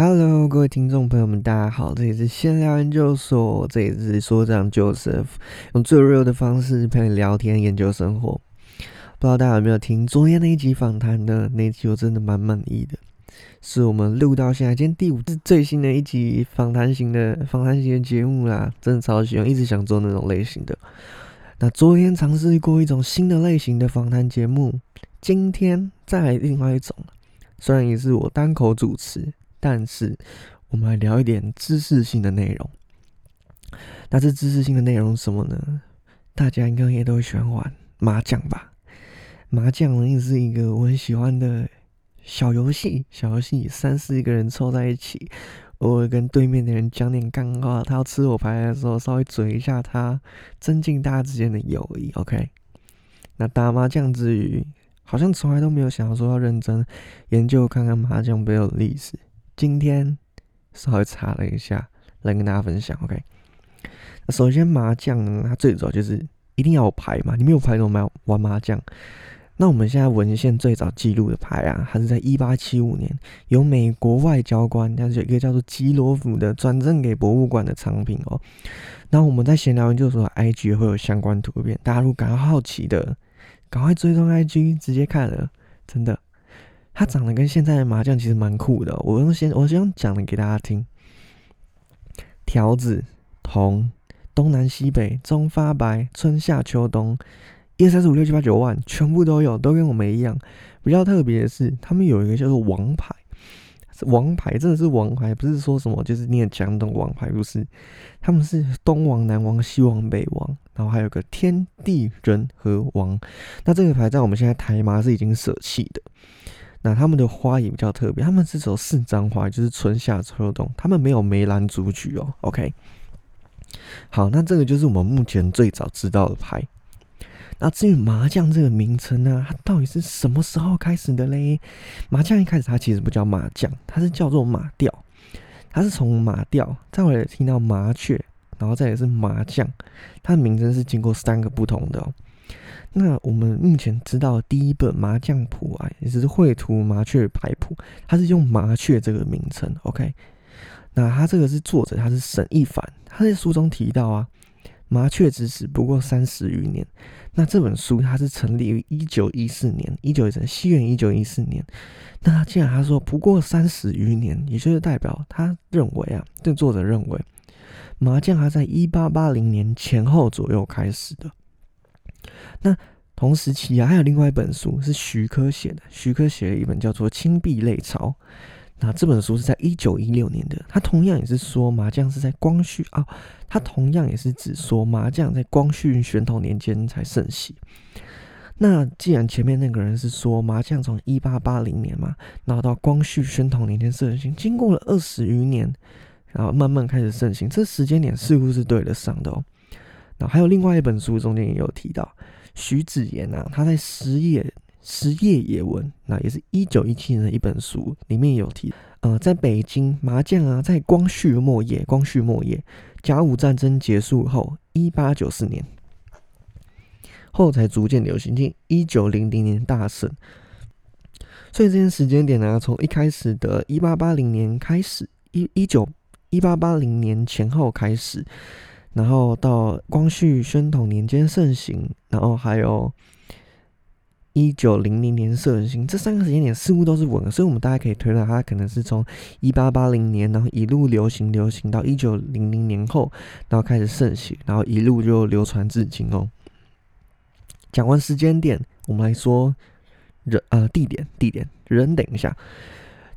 Hello，各位听众朋友们，大家好，这里是闲聊研究所，这里是所长 Joseph，用最热的方式陪你聊天、研究生活。不知道大家有没有听昨天那一集访谈呢？那一集我真的蛮满意的，是我们录到现在今天第五次最新的一集访谈型的访谈型的节目啦，真的超喜欢，一直想做那种类型的。那昨天尝试过一种新的类型的访谈节目，今天再来另外一种，虽然也是我单口主持。但是，我们来聊一点知识性的内容。那这知识性的内容什么呢？大家应该也都会喜欢玩麻将吧？麻将呢，也是一个我很喜欢的小游戏。小游戏，三四个人凑在一起，偶尔跟对面的人讲点干话，他要吃我牌的时候，稍微嘴一下他，增进大家之间的友谊。OK？那打麻将之余，好像从来都没有想要说要认真研究看看麻将背后的历史。今天稍微查了一下，来跟大家分享。OK，那首先麻将呢，它最早就是一定要有牌嘛，你没有牌怎么玩玩麻将？那我们现在文献最早记录的牌啊，它是在一八七五年由美国外交官，但是有一个叫做基罗夫的转赠给博物馆的藏品哦。那我们在闲聊研究所 IG 会有相关图片，大家如果感到好奇的，赶快追踪 IG，直接看了，真的。它长得跟现在的麻将其实蛮酷的。我用先我先讲的给大家听：条子、铜、东南西北、中发白、春夏秋冬，一二三四五六七八九万，全部都有，都跟我们一样。比较特别的是，他们有一个叫做王牌，王牌真的是王牌，不是说什么就是你也讲懂王牌，不是？他们是东王、南王、西王、北王，然后还有个天地人和王。那这个牌在我们现在台麻是已经舍弃的。那他们的花也比较特别，他们是走四张花，就是春夏秋冬，他们没有梅兰竹菊哦。OK，好，那这个就是我们目前最早知道的牌。那至于麻将这个名称呢，它到底是什么时候开始的嘞？麻将一开始它其实不叫麻将，它是叫做马吊，它是从马吊，再回来听到麻雀，然后再也是麻将，它的名称是经过三个不同的哦。那我们目前知道第一本麻将谱啊，也就是绘图麻雀牌谱，它是用麻雀这个名称。OK，那它这个是作者，他是沈一凡，他在书中提到啊，麻雀之始不过三十余年。那这本书它是成立于一九一四年，一九一四西元一九一四年。那既然他说不过三十余年，也就是代表他认为啊，这作者认为麻将还在一八八零年前后左右开始的。那同时期啊，还有另外一本书是徐科写的。徐科写了一本叫做《青壁类钞》，那这本书是在一九一六年的。他同样也是说麻将是在光绪啊，他同样也是指说麻将在光绪宣统年间才盛行。那既然前面那个人是说麻将从一八八零年嘛，然后到光绪宣统年间盛行，经过了二十余年，然后慢慢开始盛行，这时间点似乎是对得上的哦。那还有另外一本书，中间也有提到徐子言啊，他在《十叶十叶野文》，那也是一九一七年的一本书，里面有提，呃，在北京麻将啊，在光绪末叶，光绪末叶，甲午战争结束后，一八九四年后才逐渐流行，近一九零零年大盛，所以这些时间点呢，从一开始的一八八零年开始，一一九一八八零年前后开始。然后到光绪宣统年间盛行，然后还有一九零零年盛行，这三个时间点似乎都是稳，所以我们大家可以推断，它可能是从一八八零年，然后一路流行流行到一九零零年后，然后开始盛行，然后一路就流传至今哦。讲完时间点，我们来说人呃地点地点人，等一下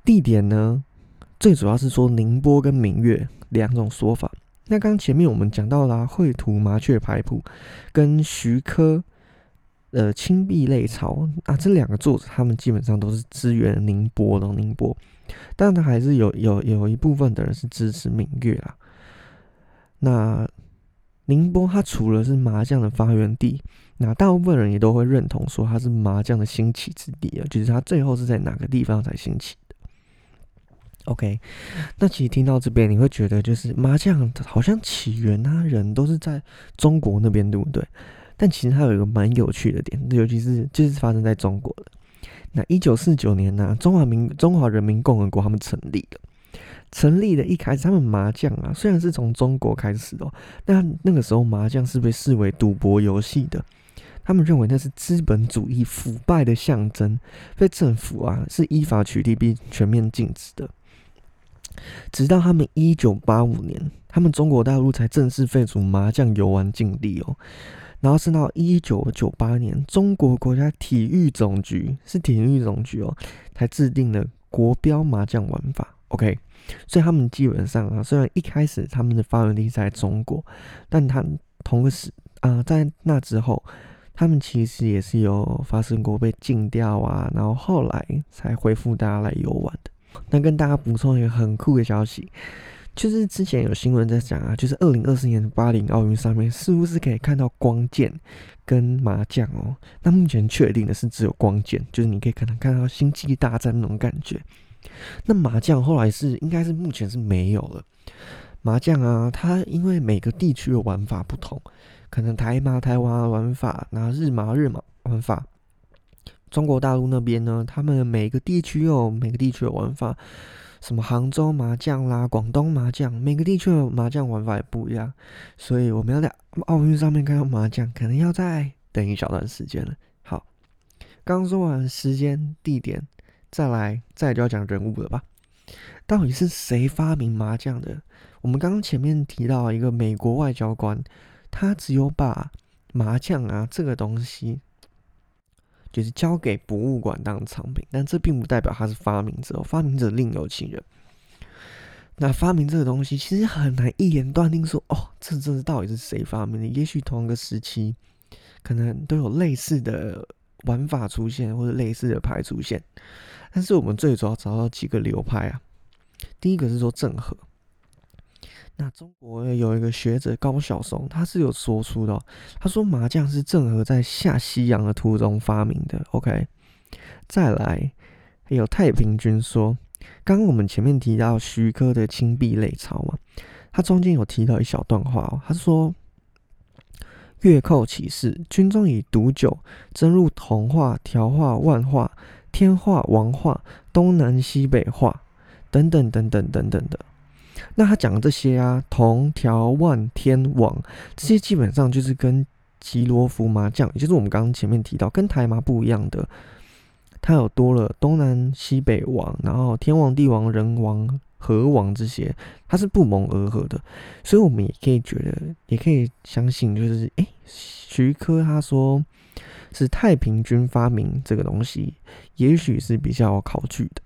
地点呢，最主要是说宁波跟明月两种说法。那刚前面我们讲到啦，绘图麻雀牌谱跟徐科呃青碧类草啊，这两个作者他们基本上都是支援宁波的宁波，但他还是有有有一部分的人是支持闽粤啦。那宁波它除了是麻将的发源地，那大部分人也都会认同说它是麻将的兴起之地啊，就是它最后是在哪个地方才兴起？OK，那其实听到这边，你会觉得就是麻将好像起源啊，人都是在中国那边，对不对？但其实它有一个蛮有趣的点，尤其是就是发生在中国的。那一九四九年呢，中华民中华人民共和国他们成立了。成立的一开始，他们麻将啊，虽然是从中国开始的，但那个时候麻将是被视为赌博游戏的。他们认为那是资本主义腐败的象征，被政府啊是依法取缔并全面禁止的。直到他们一九八五年，他们中国大陆才正式废除麻将游玩禁令哦。然后是到一九九八年，中国国家体育总局是体育总局哦，才制定了国标麻将玩法。OK，所以他们基本上啊，虽然一开始他们的发源地在中国，但他同个时啊，在那之后。他们其实也是有发生过被禁掉啊，然后后来才恢复大家来游玩的。那跟大家补充一个很酷的消息，就是之前有新闻在讲啊，就是二零二四年巴黎奥运上面似乎是可以看到光剑跟麻将哦。那目前确定的是只有光剑，就是你可以可能看到星际大战那种感觉。那麻将后来是应该是目前是没有了。麻将啊，它因为每个地区的玩法不同。可能台麻台湾玩法，然后日麻日麻玩法。中国大陆那边呢，他们每个地区有每个地区的玩法，什么杭州麻将啦、广东麻将，每个地区的麻将玩法也不一样。所以我们要在奥运上面看到麻将，可能要再等一小段时间了。好，刚说完时间、地点，再来再就要讲人物了吧？到底是谁发明麻将的？我们刚刚前面提到一个美国外交官。他只有把麻将啊这个东西，就是交给博物馆当藏品，但这并不代表他是发明者，发明者另有其人。那发明这个东西其实很难一眼断定说，哦，这这是到底是谁发明的？也许同一个时期，可能都有类似的玩法出现，或者类似的牌出现。但是我们最主要找到几个流派啊，第一个是说郑和。那中国有一个学者高晓松，他是有说出的，他说麻将是郑和在下西洋的途中发明的。OK，再来有太平军说，刚刚我们前面提到徐科的青壁类钞嘛，他中间有提到一小段话哦，他说月寇起事，军中以毒酒真入铜化、条化、万化、天化、王化、东南西北化等等等等等等的。那他讲的这些啊，铜条万天网这些基本上就是跟吉罗福麻将，也就是我们刚刚前面提到跟台麻不一样的，它有多了东南西北王，然后天王地王人王河王这些，它是不谋而合的，所以我们也可以觉得，也可以相信，就是诶，徐科他说是太平军发明这个东西，也许是比较考据的。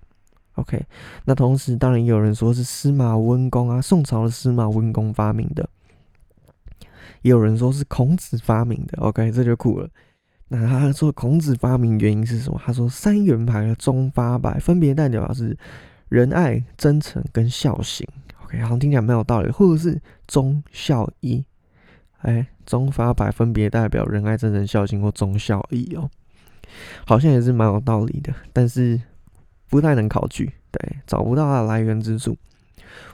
OK，那同时当然也有人说是司马温公啊，宋朝的司马温公发明的，也有人说是孔子发明的。OK，这就酷了。那他说孔子发明原因是什么？他说三元牌的中发白分别代表是仁爱、真诚跟孝行。OK，好像听起来蛮有道理。或者是忠孝义，哎，中发白分别代表仁爱、真诚、孝行或忠孝义哦，好像也是蛮有道理的。但是。不太能考据，对，找不到它的来源之处，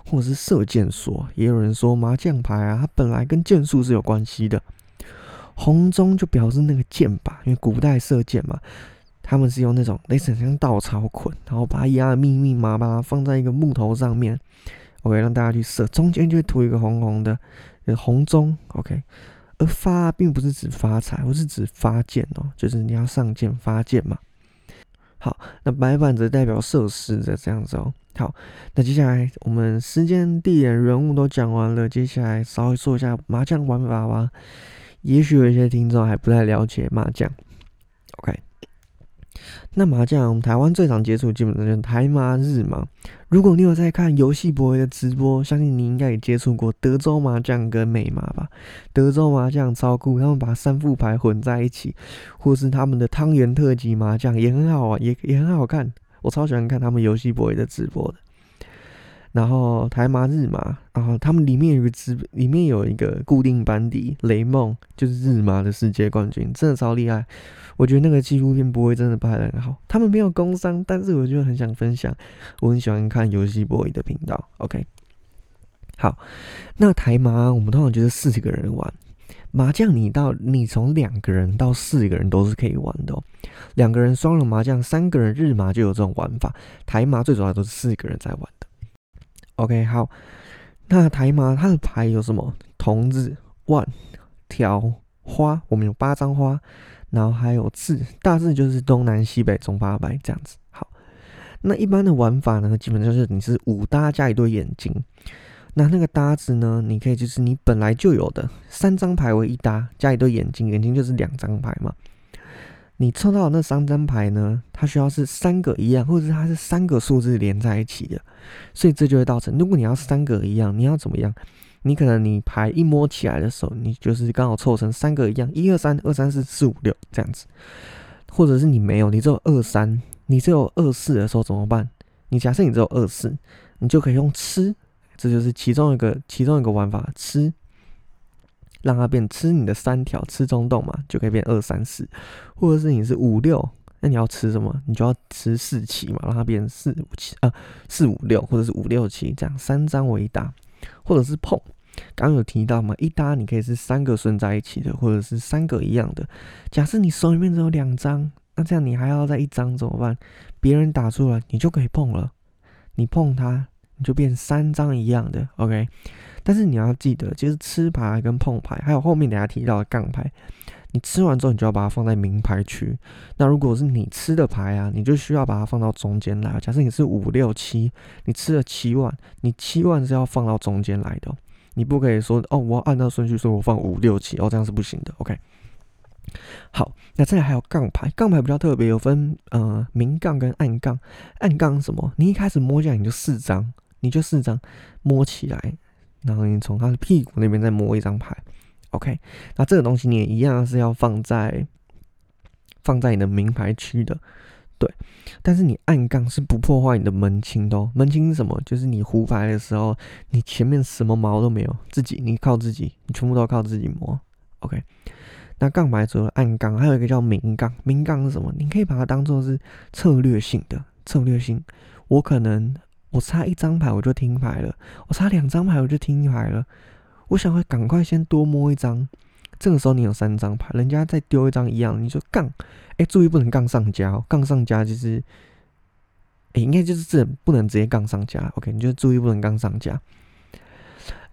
或者是射箭说，也有人说麻将牌啊，它本来跟箭术是有关系的。红中就表示那个箭靶，因为古代射箭嘛，他们是用那种类似像稻草捆，然后把它压的密密麻麻，放在一个木头上面，OK，让大家去射，中间就会涂一个红红的红中，OK。而发并不是指发财，而是指发箭哦，就是你要上箭发箭嘛。好，那白板则代表设施的这样子哦。好，那接下来我们时间、地点、人物都讲完了，接下来稍微说一下麻将玩法吧。也许有一些听众还不太了解麻将。那麻将，台湾最常接触基本上就是台麻、日麻。如果你有在看游戏博的直播，相信你应该也接触过德州麻将跟美麻吧？德州麻将超酷，他们把三副牌混在一起，或是他们的汤圆特级麻将也很好啊，也也很好看。我超喜欢看他们游戏博的直播的。然后台麻日麻，然后他们里面有个支，里面有一个固定班底，雷梦就是日麻的世界冠军，真的超厉害。我觉得那个纪录片不会真的拍的很好，他们没有工伤，但是我就很想分享，我很喜欢看游戏 boy 的频道。OK，好，那台麻我们通常就是四个人玩麻将，你到你从两个人到四个人都是可以玩的哦，两个人双人麻将，三个人日麻就有这种玩法，台麻最主要都是四个人在玩。OK，好，那台麻它的牌有什么？童子、万、条、花，我们有八张花，然后还有字，大字就是东南西北中八白这样子。好，那一般的玩法呢，基本就是你是五搭加一对眼睛。那那个搭子呢，你可以就是你本来就有的三张牌为一搭，加一对眼睛，眼睛就是两张牌嘛。你抽到的那三张牌呢？它需要是三个一样，或者是它是三个数字连在一起的，所以这就会造成，如果你要三个一样，你要怎么样？你可能你牌一摸起来的时候，你就是刚好凑成三个一样，一二三，二三四，四五六这样子，或者是你没有，你只有二三，你只有二四的时候怎么办？你假设你只有二四，你就可以用吃，这就是其中一个其中一个玩法，吃。让它变吃你的三条吃中洞嘛，就可以变二三四，或者是你是五六，那你要吃什么？你就要吃四七嘛，让它变四五七啊，四五六或者是五六七这样三张为一搭，或者是碰。刚有提到嘛，一搭你可以是三个顺在一起的，或者是三个一样的。假设你手里面只有两张，那这样你还要再一张怎么办？别人打出来你就可以碰了，你碰它就变三张一样的，OK。但是你要记得，就是吃牌跟碰牌，还有后面等下提到的杠牌，你吃完之后，你就要把它放在名牌区。那如果是你吃的牌啊，你就需要把它放到中间来。假设你是五六七，你吃了七万，你七万是要放到中间来的，你不可以说哦，我要按照顺序说，我放五六七，哦，这样是不行的。OK，好，那再来还有杠牌，杠牌比较特别，有分呃明杠跟暗杠。暗杠什么？你一开始摸下来你就四张，你就四张摸起来。然后你从他的屁股那边再摸一张牌，OK，那这个东西你也一样是要放在放在你的名牌区的，对。但是你暗杠是不破坏你的门清的哦，门清是什么？就是你胡牌的时候，你前面什么毛都没有，自己你靠自己，你全部都靠自己摸，OK。那杠牌除了暗杠，还有一个叫明杠，明杠是什么？你可以把它当做是策略性的，策略性，我可能。我差一张牌我就听牌了，我差两张牌我就听牌了。我想会赶快先多摸一张，这个时候你有三张牌，人家再丢一张一样，你就杠。哎，注意不能杠上加，杠上家就是，哎，应该就是这不能直接杠上家。OK，你就注意不能杠上家。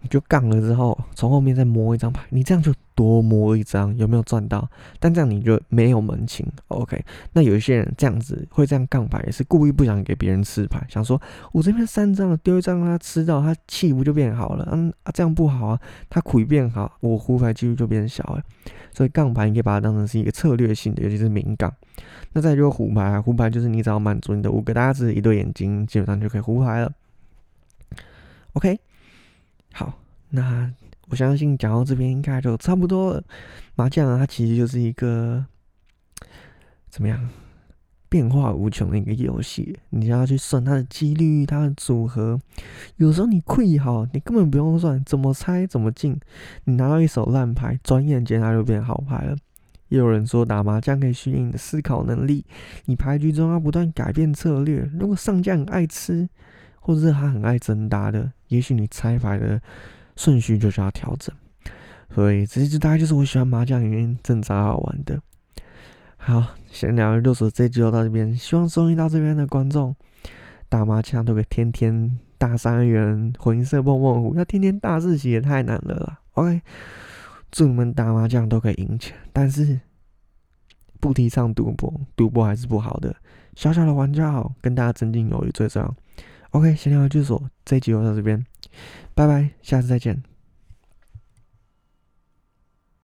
你就杠了之后，从后面再摸一张牌，你这样就多摸一张，有没有赚到？但这样你就没有门清，OK？那有一些人这样子会这样杠牌，也是故意不想给别人吃牌，想说我这边三张了，丢一张让他吃到，他气不就变好了？嗯啊，这样不好啊，他苦变好，我胡牌几率就变小了。所以杠牌你可以把它当成是一个策略性的，尤其是明杠。那再就是胡牌啊，胡牌就是你只要满足你的五个大字、一对眼睛，基本上就可以胡牌了，OK？好，那我相信讲到这边应该就差不多了。麻将啊，它其实就是一个怎么样变化无穷的一个游戏。你要去算它的几率、它的组合，有时候你亏好，你根本不用算，怎么猜怎么进。你拿到一手烂牌，转眼间它就变好牌了。也有人说打麻将可以训练你的思考能力，你牌局中要不断改变策略。如果上将爱吃。或者是他很爱增搭的，也许你猜牌的顺序就是要调整。所以，这就大概就是我喜欢麻将原因，真超好玩的。好，闲聊六手这集就到这边，希望收听到这边的观众打麻将都可以天天大三元，混色蹦蹦虎，要天天大四喜也太难了啦。OK，祝你们打麻将都可以赢钱，但是不提倡赌博，赌博还是不好的。小小的玩家好，跟大家增进友谊最重要。OK，闲聊就说这一集就到这边，拜拜，下次再见。